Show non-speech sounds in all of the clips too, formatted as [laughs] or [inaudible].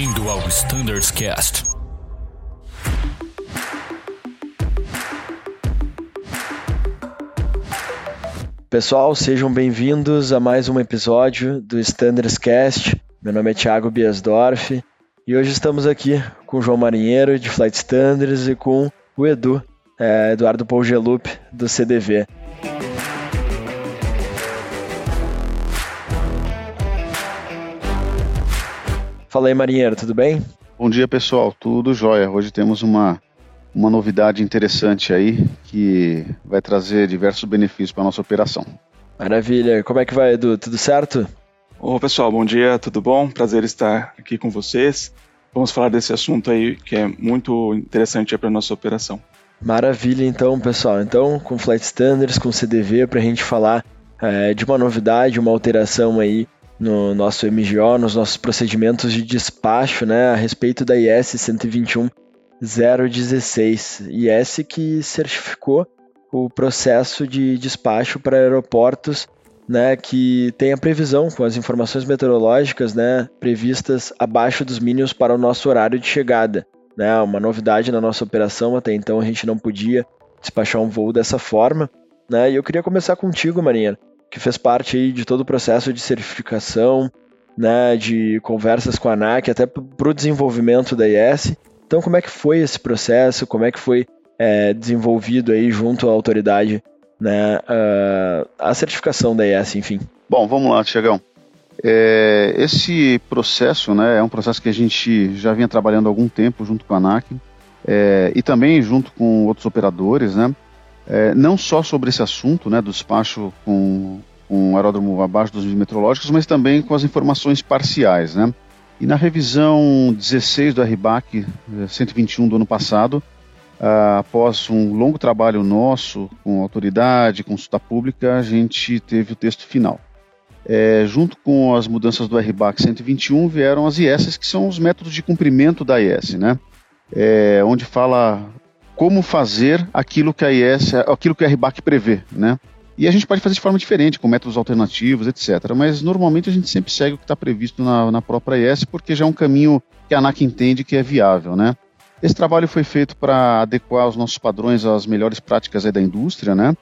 Bem-vindo ao Standards Cast. Pessoal, sejam bem-vindos a mais um episódio do Standards Cast. Meu nome é Thiago Biasdorf e hoje estamos aqui com o João Marinheiro de Flight Standards e com o Edu, é, Eduardo Polgelup do CDV. Fala aí, Marinheiro, tudo bem? Bom dia, pessoal. Tudo jóia. Hoje temos uma uma novidade interessante aí que vai trazer diversos benefícios para a nossa operação. Maravilha. Como é que vai, Edu? Tudo certo? Ô, pessoal, bom dia, tudo bom? Prazer estar aqui com vocês. Vamos falar desse assunto aí que é muito interessante para a nossa operação. Maravilha, então, pessoal. Então, com Flight Standards, com CDV, para a gente falar é, de uma novidade, uma alteração aí no nosso MGO, nos nossos procedimentos de despacho, né, a respeito da IS 121 016 IS que certificou o processo de despacho para aeroportos né, que tem a previsão com as informações meteorológicas né, previstas abaixo dos mínimos para o nosso horário de chegada. Né, uma novidade na nossa operação, até então a gente não podia despachar um voo dessa forma. Né, e eu queria começar contigo, Marinha, que fez parte aí de todo o processo de certificação, né, de conversas com a ANAC, até para o desenvolvimento da IS. Então, como é que foi esse processo? Como é que foi é, desenvolvido aí junto à autoridade, né, uh, a certificação da IS, enfim? Bom, vamos lá, Tiagão. É, esse processo né, é um processo que a gente já vinha trabalhando há algum tempo junto com a ANAC é, e também junto com outros operadores, né, é, não só sobre esse assunto né, do despacho com, com aeródromo abaixo dos metrológicos, mas também com as informações parciais. Né. E na revisão 16 do RBAC 121 do ano passado, uh, após um longo trabalho nosso com autoridade, consulta pública, a gente teve o texto final. É, junto com as mudanças do RBAC 121 vieram as IS, que são os métodos de cumprimento da IS, né? É, onde fala como fazer aquilo que a IS, aquilo que a RBAC prevê, né? E a gente pode fazer de forma diferente, com métodos alternativos, etc. Mas normalmente a gente sempre segue o que está previsto na, na própria IS, porque já é um caminho que a ANAC entende que é viável, né? Esse trabalho foi feito para adequar os nossos padrões às melhores práticas da indústria, né?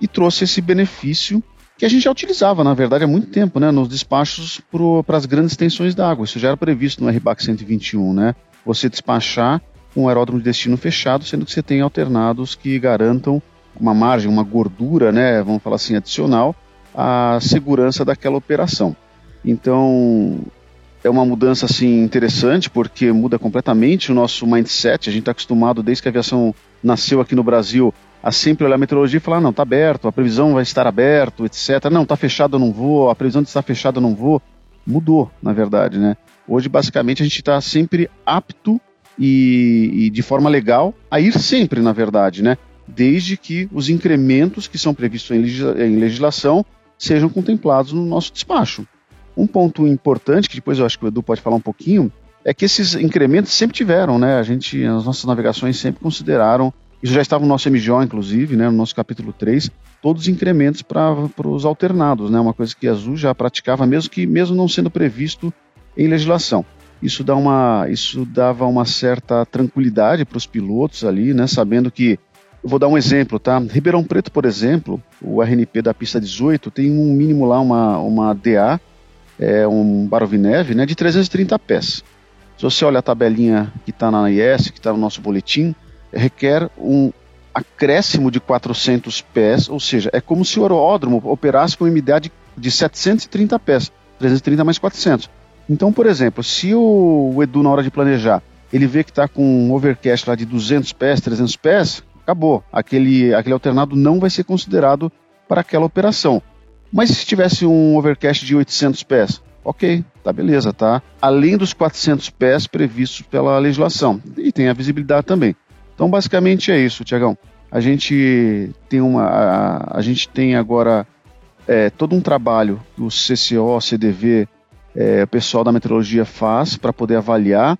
E trouxe esse benefício que a gente já utilizava, na verdade, há muito tempo, né? Nos despachos para as grandes tensões d'água. Isso já era previsto no RBAC 121, né? Você despachar um aeródromo de destino fechado, sendo que você tem alternados que garantam uma margem, uma gordura, né, vamos falar assim, adicional à segurança daquela operação. Então, é uma mudança assim interessante porque muda completamente o nosso mindset. A gente está acostumado desde que a aviação nasceu aqui no Brasil a sempre olhar a meteorologia e falar não, está aberto, a previsão vai estar aberto, etc. Não, está fechado, eu não vou. A previsão de estar fechado, eu não vou. Mudou, na verdade, né? Hoje, basicamente, a gente está sempre apto e, e, de forma legal a ir sempre, na verdade, né? desde que os incrementos que são previstos em legislação sejam contemplados no nosso despacho. Um ponto importante, que depois eu acho que o Edu pode falar um pouquinho, é que esses incrementos sempre tiveram, né? A gente, as nossas navegações sempre consideraram, isso já estava no nosso MGO, inclusive, né, no nosso capítulo 3, todos os incrementos para os alternados, né? Uma coisa que a Azul já praticava, mesmo que mesmo não sendo previsto em legislação. Isso, dá uma, isso dava uma certa tranquilidade para os pilotos ali, né? Sabendo que vou dar um exemplo, tá? Ribeirão Preto, por exemplo, o RNP da pista 18 tem um mínimo lá, uma, uma DA, é, um Barovineve, né, de 330 pés. Se você olha a tabelinha que está na IS, que está no nosso boletim, requer um acréscimo de 400 pés, ou seja, é como se o aeródromo operasse com uma MDA de, de 730 pés, 330 mais 400. Então, por exemplo, se o, Edu, na hora de planejar, ele vê que está com um overcast lá de 200 pés, 300 pés, acabou. Aquele, aquele alternado não vai ser considerado para aquela operação. Mas se tivesse um overcast de 800 pés, ok, tá beleza, tá? Além dos 400 pés previstos pela legislação. E tem a visibilidade também. Então, basicamente é isso, Tiagão. A gente tem uma, a, a gente tem agora é, todo um trabalho que o CCO, CDV, é, o pessoal da meteorologia faz para poder avaliar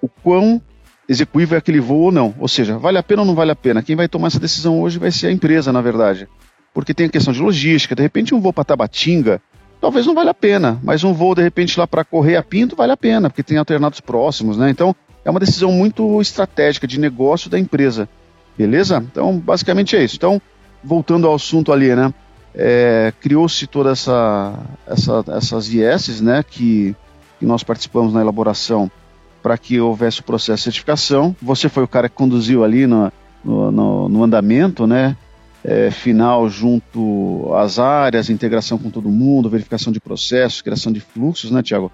o quão execuível é aquele voo ou não. Ou seja, vale a pena ou não vale a pena? Quem vai tomar essa decisão hoje vai ser a empresa, na verdade. Porque tem a questão de logística. De repente, um voo para Tabatinga, talvez não valha a pena, mas um voo de repente lá para correr a Pinto vale a pena, porque tem alternados próximos, né? Então é uma decisão muito estratégica de negócio da empresa, beleza? Então basicamente é isso. Então voltando ao assunto ali, né? É, criou-se toda essa, essa essas IESs, né? Que, que nós participamos na elaboração para que houvesse o processo de certificação. Você foi o cara que conduziu ali no, no, no, no andamento, né? É, final junto às áreas, integração com todo mundo, verificação de processos, criação de fluxos, né, Tiago?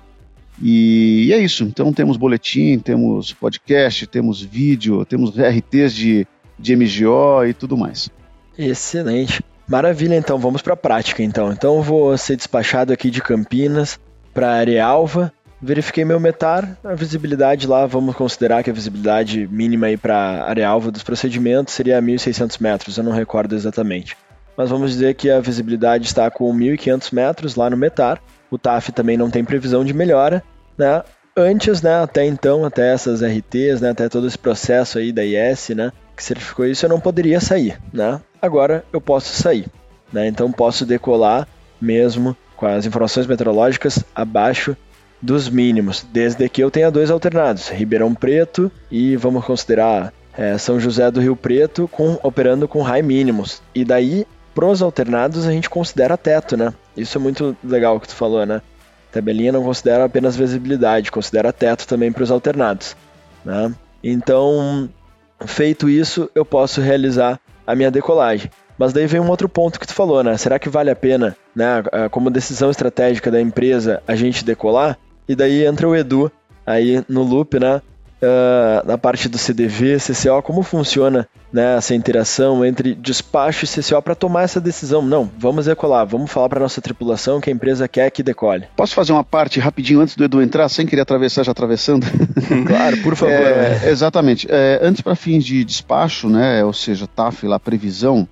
E, e, é isso. Então temos boletim, temos podcast, temos vídeo, temos RTs de, de MGO e tudo mais. Excelente. Maravilha, então vamos para a prática então. Então vou ser despachado aqui de Campinas para Arealva verifiquei meu metar, a visibilidade lá, vamos considerar que a visibilidade mínima aí para a área alvo dos procedimentos seria 1.600 metros, eu não recordo exatamente. Mas vamos dizer que a visibilidade está com 1.500 metros lá no metar, o TAF também não tem previsão de melhora, né? Antes, né, até então, até essas RTs, né, até todo esse processo aí da IS, né, que certificou isso, eu não poderia sair, né? Agora eu posso sair, né? Então posso decolar mesmo com as informações meteorológicas abaixo dos mínimos, desde que eu tenha dois alternados, Ribeirão Preto e vamos considerar é, São José do Rio Preto com, operando com high mínimos. E daí, pros alternados, a gente considera teto, né? Isso é muito legal que tu falou, né? Tabelinha não considera apenas visibilidade, considera teto também para os alternados, né? Então, feito isso, eu posso realizar a minha decolagem. Mas daí vem um outro ponto que tu falou, né? Será que vale a pena, né, como decisão estratégica da empresa, a gente decolar? E daí entra o Edu aí no loop, né? Uh, na parte do CDV, CCO, como funciona né, essa interação entre despacho e CCO para tomar essa decisão? Não, vamos decolar, vamos falar para nossa tripulação que a empresa quer que decole. Posso fazer uma parte rapidinho antes do Edu entrar, sem querer atravessar, já atravessando? [laughs] claro, por favor. É, exatamente. É, antes, para fins de despacho, né, ou seja, TAF, lá, previsão,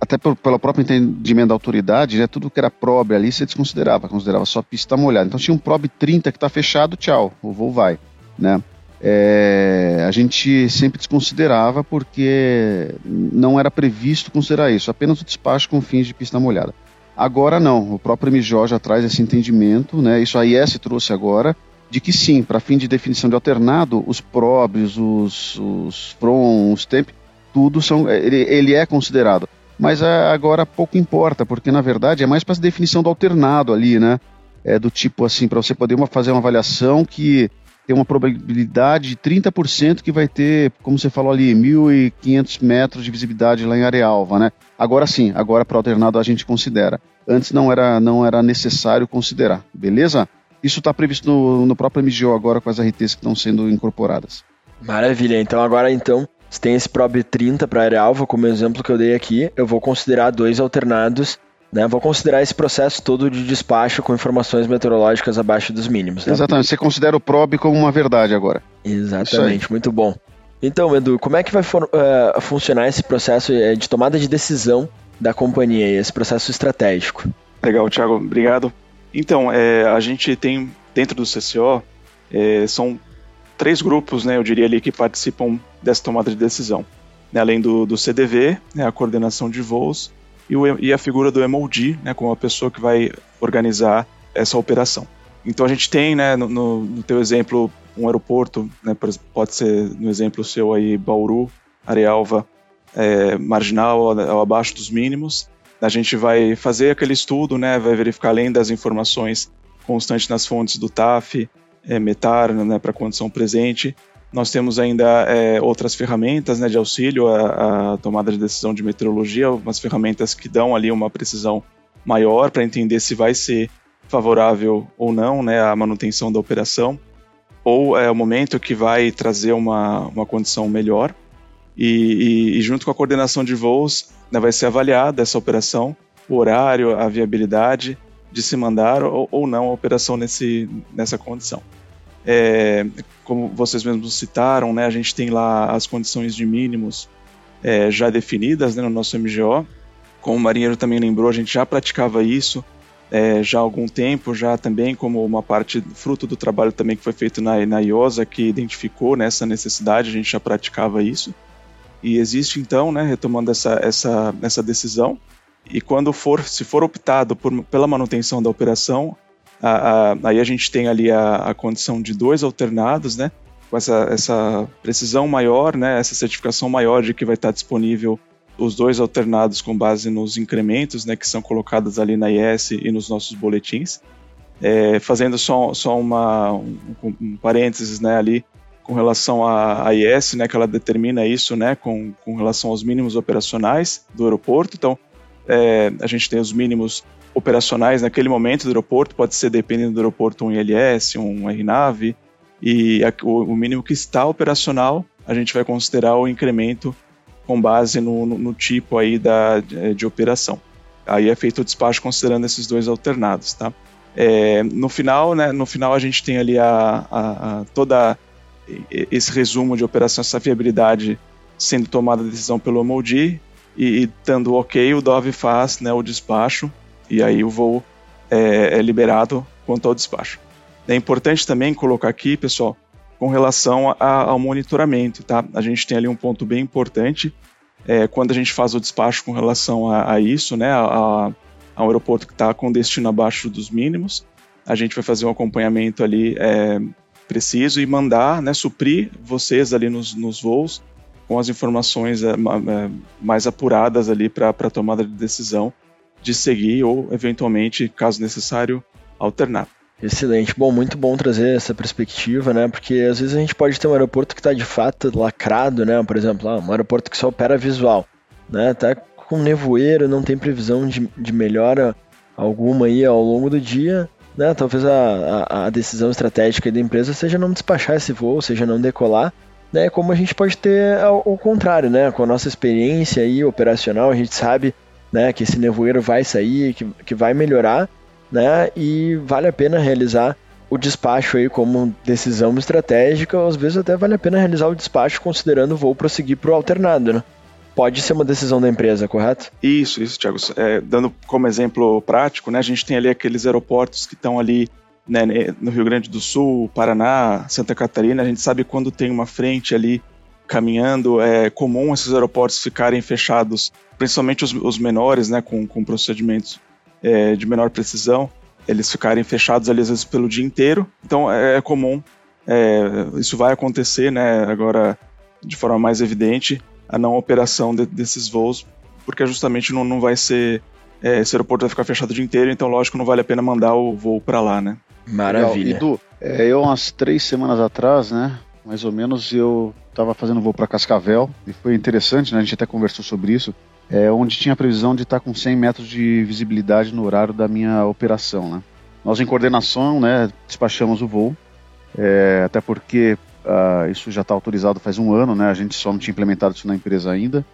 até pelo, pelo próprio entendimento da autoridade, né, tudo que era probe ali você desconsiderava, considerava só pista molhada. Então tinha um probe 30 que está fechado, tchau, o voo vai, né? É, a gente sempre desconsiderava porque não era previsto considerar isso, apenas o despacho com fins de pista molhada. Agora não, o próprio MJ já traz esse entendimento, né? Isso a IS trouxe agora, de que sim, para fim de definição de alternado, os probes, os, os from, os temp, tudo são, ele, ele é considerado mas agora pouco importa, porque na verdade é mais para a definição do alternado ali, né? É do tipo assim, para você poder uma, fazer uma avaliação que tem uma probabilidade de 30% que vai ter, como você falou ali, 1.500 metros de visibilidade lá em área alva, né? Agora sim, agora para alternado a gente considera. Antes não era, não era necessário considerar, beleza? Isso está previsto no, no próprio MGO agora com as RTs que estão sendo incorporadas. Maravilha, então agora então se tem esse probe 30 para área alva, como exemplo que eu dei aqui, eu vou considerar dois alternados né, vou considerar esse processo todo de despacho com informações meteorológicas abaixo dos mínimos. Né? Exatamente, você considera o probe como uma verdade agora. Exatamente, muito bom. Então, Edu, como é que vai for, uh, funcionar esse processo eh, de tomada de decisão da companhia, esse processo estratégico? Legal, Thiago, obrigado. Então, é, a gente tem dentro do CCO, é, são três grupos, né, eu diria ali, que participam dessa tomada de decisão. Né, além do, do CDV, né, a coordenação de voos, e, o, e a figura do MOD, né, como a pessoa que vai organizar essa operação. Então a gente tem, né, no, no, teu exemplo, um aeroporto, né, pode ser no exemplo seu aí, Bauru, Arealva, é, marginal ou, ou abaixo dos mínimos. A gente vai fazer aquele estudo, né, vai verificar além das informações constantes nas fontes do TAF, é, METAR, né, para condição presente. Nós temos ainda é, outras ferramentas né, de auxílio à, tomada de decisão de meteorologia, algumas ferramentas que dão ali uma precisão maior para entender se vai ser favorável ou não né, a manutenção da operação, ou é o momento que vai trazer uma, uma condição melhor. E, e, e junto com a coordenação de voos, né, vai ser avaliada essa operação, o horário, a viabilidade de se mandar ou, ou não a operação nesse, nessa condição. É, como vocês mesmos citaram, né, a gente tem lá as condições de mínimos é, já definidas né, no nosso MGO. Como o Marinheiro também lembrou, a gente já praticava isso é, já há algum tempo, já também como uma parte fruto do trabalho também que foi feito na, na IOSA, que identificou né, essa necessidade, a gente já praticava isso. E existe então, né, retomando essa, essa, essa decisão, E quando for, se for optado por, pela manutenção da operação, a, a, aí a gente tem ali a, a, condição de dois alternados, né? Com essa, essa precisão maior, né? Essa certificação maior de que vai estar disponível os dois alternados com base nos incrementos, né? Que são colocados ali na IS e nos nossos boletins. É, fazendo só, só uma, um, um parênteses, né? Ali com relação à, IS, né? Que ela determina isso, né? Com, com relação aos mínimos operacionais do aeroporto. Então, é, a gente tem os mínimos operacionais naquele momento do aeroporto, pode ser dependendo do aeroporto um ILS, um RNAV, e o, mínimo que está operacional, a gente vai considerar o incremento com base no, no, no tipo aí da, de, de, operação. Aí é feito o despacho considerando esses dois alternados, tá? É, no final, né, no final a gente tem ali a, a, a toda esse resumo de operação, essa viabilidade sendo tomada a decisão pelo MOD e, e dando ok, o Dove faz né, o despacho e aí o voo é, é liberado quanto ao despacho. É importante também colocar aqui, pessoal, com relação a, ao monitoramento, tá? A gente tem ali um ponto bem importante é, quando a gente faz o despacho com relação a, a isso, né? A, um aeroporto que está com destino abaixo dos mínimos, a gente vai fazer um acompanhamento ali é, preciso e mandar, né? Suprir vocês ali nos, nos voos com as informações é, é mais apuradas ali para a tomada de decisão de seguir ou, eventualmente, caso necessário, alternar. Excelente. Bom, muito bom trazer essa perspectiva, né? Porque às vezes a gente pode ter um aeroporto que está de fato lacrado, né? Por exemplo, ah, um aeroporto que só opera visual, né? Tá com nevoeiro, não tem previsão de, de melhora alguma aí ao longo do dia, né? Talvez a, a, a decisão estratégica da empresa seja não despachar esse voo, seja não decolar, né? Como a gente pode ter o contrário, né? Com a nossa experiência aí operacional, a gente sabe né, que esse nevoeiro vai sair, que, que vai melhorar, né, e vale a pena realizar o despacho aí como decisão estratégica, às vezes até vale a pena realizar o despacho considerando o voo prosseguir para o alternado, né? Pode ser uma decisão da empresa, correto? Isso, isso, Thiago. É, dando como exemplo prático, né, a gente tem ali aqueles aeroportos que estão ali né, no Rio Grande do Sul, Paraná, Santa Catarina, a gente sabe quando tem uma frente ali caminhando, é comum esses aeroportos ficarem fechados, principalmente os, os menores, né, com, com procedimentos é, de menor precisão, eles ficarem fechados ali às vezes pelo dia inteiro. Então é, é comum, é, isso vai acontecer, né, agora de forma mais evidente, a não operação de, desses voos, porque justamente não, não vai ser é, esse aeroporto vai ficar fechado o dia inteiro, então lógico não vale a pena mandar o voo para lá, né? Maravilha. Edu, é, eu umas três semanas atrás, né, mais ou menos, eu estava fazendo voo para Cascavel e foi interessante, né? A gente até conversou sobre isso. É, onde tinha a previsão de estar tá com 100 metros de visibilidade no horário da minha operação, né? Nós em coordenação, né, despachamos o voo, é, até porque uh, isso já está autorizado faz um ano, né? A gente só não tinha implementado isso na empresa ainda.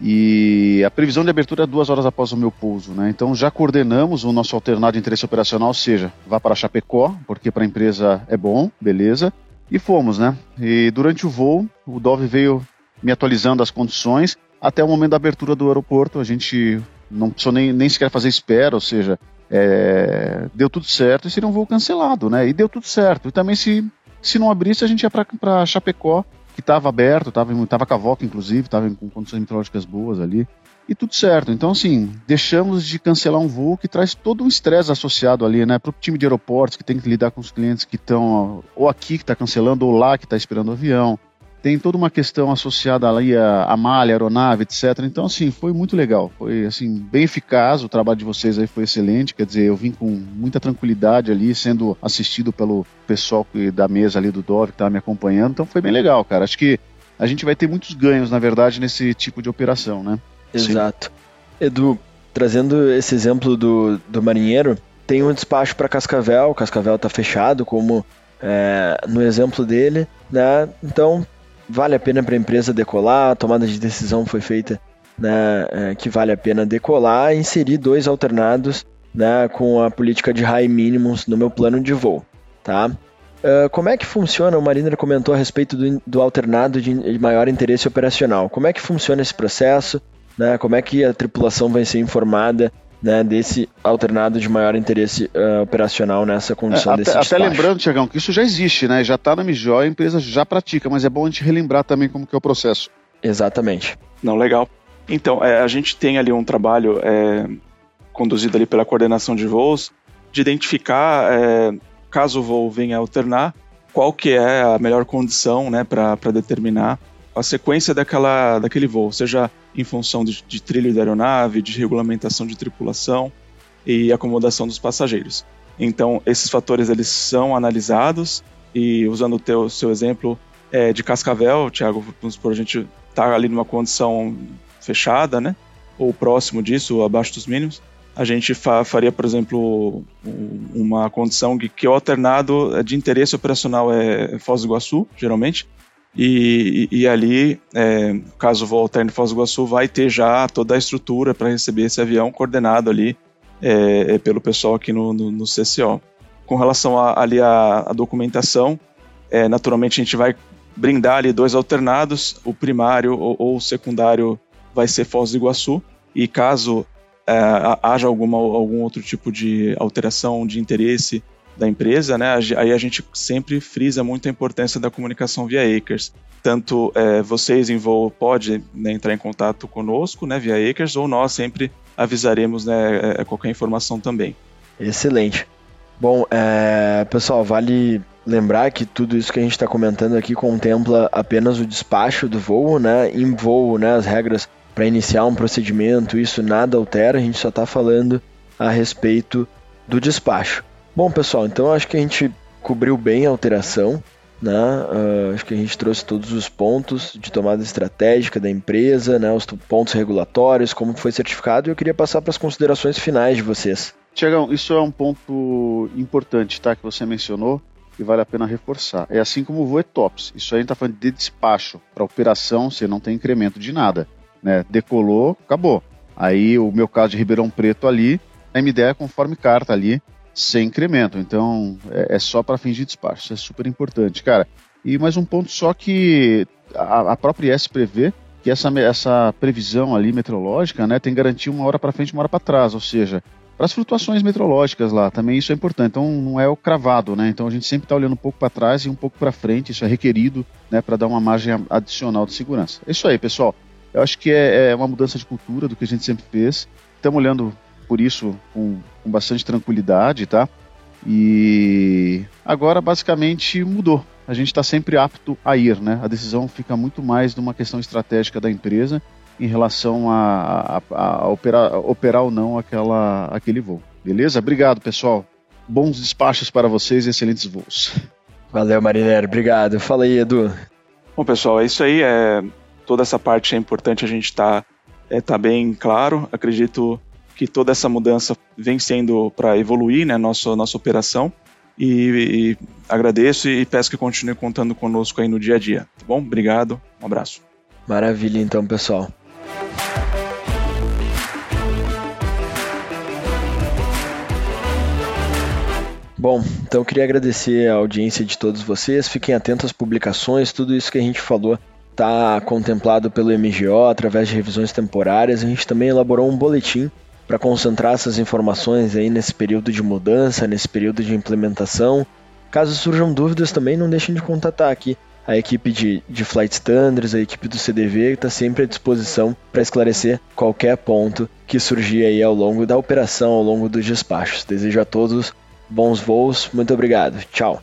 E a previsão de abertura é duas horas após o meu pouso, né? Então já coordenamos o nosso alternado de interesse operacional, ou seja, vá para Chapecó, porque para a empresa é bom, beleza. E fomos, né? E durante o voo, o Dove veio me atualizando as condições até o momento da abertura do aeroporto. A gente não precisou nem, nem sequer fazer espera, ou seja, é, deu tudo certo e seria um voo cancelado, né? E deu tudo certo. E também se, se não abrisse, a gente ia para Chapecó, que estava aberto, estava tava com a VOC, inclusive, estava com condições meteorológicas boas ali e tudo certo. Então, assim, deixamos de cancelar um voo que traz todo um estresse associado ali, né? Para o time de aeroportos que tem que lidar com os clientes que estão ou aqui que está cancelando ou lá que está esperando o avião. Tem toda uma questão associada ali à, à malha, à aeronave, etc. Então, assim, foi muito legal. Foi, assim, bem eficaz. O trabalho de vocês aí foi excelente. Quer dizer, eu vim com muita tranquilidade ali, sendo assistido pelo pessoal da mesa ali do Dove que estava me acompanhando. Então, foi bem legal, cara. Acho que a gente vai ter muitos ganhos, na verdade, nesse tipo de operação, né? Exato. Sim. Edu, trazendo esse exemplo do, do marinheiro, tem um despacho para Cascavel, Cascavel está fechado, como é, no exemplo dele, né? Então vale a pena para a empresa decolar, a tomada de decisão foi feita né, é, que vale a pena decolar inserir dois alternados né, com a política de high minimums no meu plano de voo, tá? Uh, como é que funciona? O Mariner comentou a respeito do, do alternado de maior interesse operacional. Como é que funciona esse processo? Né, como é que a tripulação vai ser informada né, desse alternado de maior interesse uh, operacional nessa condição é, até, desse Até lembrando, Tiagão, que isso já existe, né? Já está na MIJO, a empresa já pratica, mas é bom a gente relembrar também como que é o processo. Exatamente. Não, legal. Então, é, a gente tem ali um trabalho é, conduzido ali pela coordenação de voos de identificar, é, caso o voo venha a alternar, qual que é a melhor condição né, para determinar a sequência daquela, daquele voo, seja em função de, de trilho da aeronave, de regulamentação de tripulação e acomodação dos passageiros. Então, esses fatores eles são analisados e usando o teu, seu exemplo é, de Cascavel, Thiago, vamos supor, a gente está ali numa condição fechada, né? Ou próximo disso, abaixo dos mínimos. A gente fa faria, por exemplo, uma condição que, que o alternado de interesse operacional é Foz do Iguaçu, geralmente, e, e, ali, é, caso voo alterne Foz do Iguaçu, vai ter já toda a estrutura para receber esse avião coordenado ali é, é, pelo pessoal aqui no, no, no, CCO. Com relação a, ali à documentação, é, naturalmente a gente vai brindar ali dois alternados, o primário ou, ou o secundário vai ser Foz do Iguaçu, e caso é, haja alguma, algum outro tipo de alteração de interesse da empresa, né, aí a gente sempre frisa muito a importância da comunicação via Acres. Tanto é, vocês em voo pode né, entrar em contato conosco né, via Acres, ou nós sempre avisaremos né, é, qualquer informação também. Excelente. Bom, é, pessoal, vale lembrar que tudo isso que a gente está comentando aqui contempla apenas o despacho do voo, né? Em voo, né, as regras para iniciar um procedimento, isso nada altera, a gente só está falando a respeito do despacho. Bom, pessoal, então acho que a gente cobriu bem a alteração, né? Uh, acho que a gente trouxe todos os pontos de tomada estratégica da empresa, né? Os pontos regulatórios, como foi certificado, e eu queria passar para as considerações finais de vocês. Tiagão, isso é um ponto importante, tá? Que você mencionou e vale a pena reforçar. É assim como o voo ETOPS. Isso aí a gente está falando de despacho. Para operação, você não tem incremento de nada né? Decolou, acabou. Aí o meu caso de Ribeirão Preto ali, a MDE é conforme carta ali, sem incremento. Então é, é só para fins de despacho. Isso é super importante, cara. E mais um ponto só que a, a própria IS prevê que essa, essa previsão ali meteorológica, né, tem garantia uma hora para frente, uma hora para trás, ou seja, para as flutuações meteorológicas lá, também isso é importante. Então não é o cravado, né? Então a gente sempre está olhando um pouco para trás e um pouco para frente, isso é requerido, né, para dar uma margem adicional de segurança. É isso aí, pessoal. Eu acho que é, é uma mudança de cultura do que a gente sempre fez. Estamos olhando por isso com, com bastante tranquilidade, tá? E agora basicamente mudou. A gente está sempre apto a ir, né? A decisão fica muito mais numa questão estratégica da empresa em relação a, a, a operar, operar ou não aquela, aquele voo. Beleza? Obrigado, pessoal. Bons despachos para vocês e excelentes voos. Valeu, Marineiro. Obrigado. Fala aí, Edu. Bom, pessoal, é isso aí. É toda essa parte é importante a gente estar tá, é, tá bem claro. Acredito que toda essa mudança vem sendo para evoluir né, nossa, nossa operação. E, e, agradeço e peço que continue contando conosco aí no dia a dia. Tá bom? Obrigado, um abraço. Maravilha, então, pessoal. Bom, então eu queria agradecer a audiência de todos vocês. Fiquem atentos às publicações, tudo isso que a gente falou está contemplado pelo MGO através de revisões temporárias. A gente também elaborou um boletim para concentrar essas informações aí nesse período de mudança, nesse período de implementação. Caso surjam dúvidas também, não deixem de contatar aqui a equipe de, de Flight Standards, a equipe do CDV, está sempre à disposição para esclarecer qualquer ponto que surgir aí ao longo da operação, ao longo dos despachos. Desejo a todos bons voos, muito obrigado, tchau!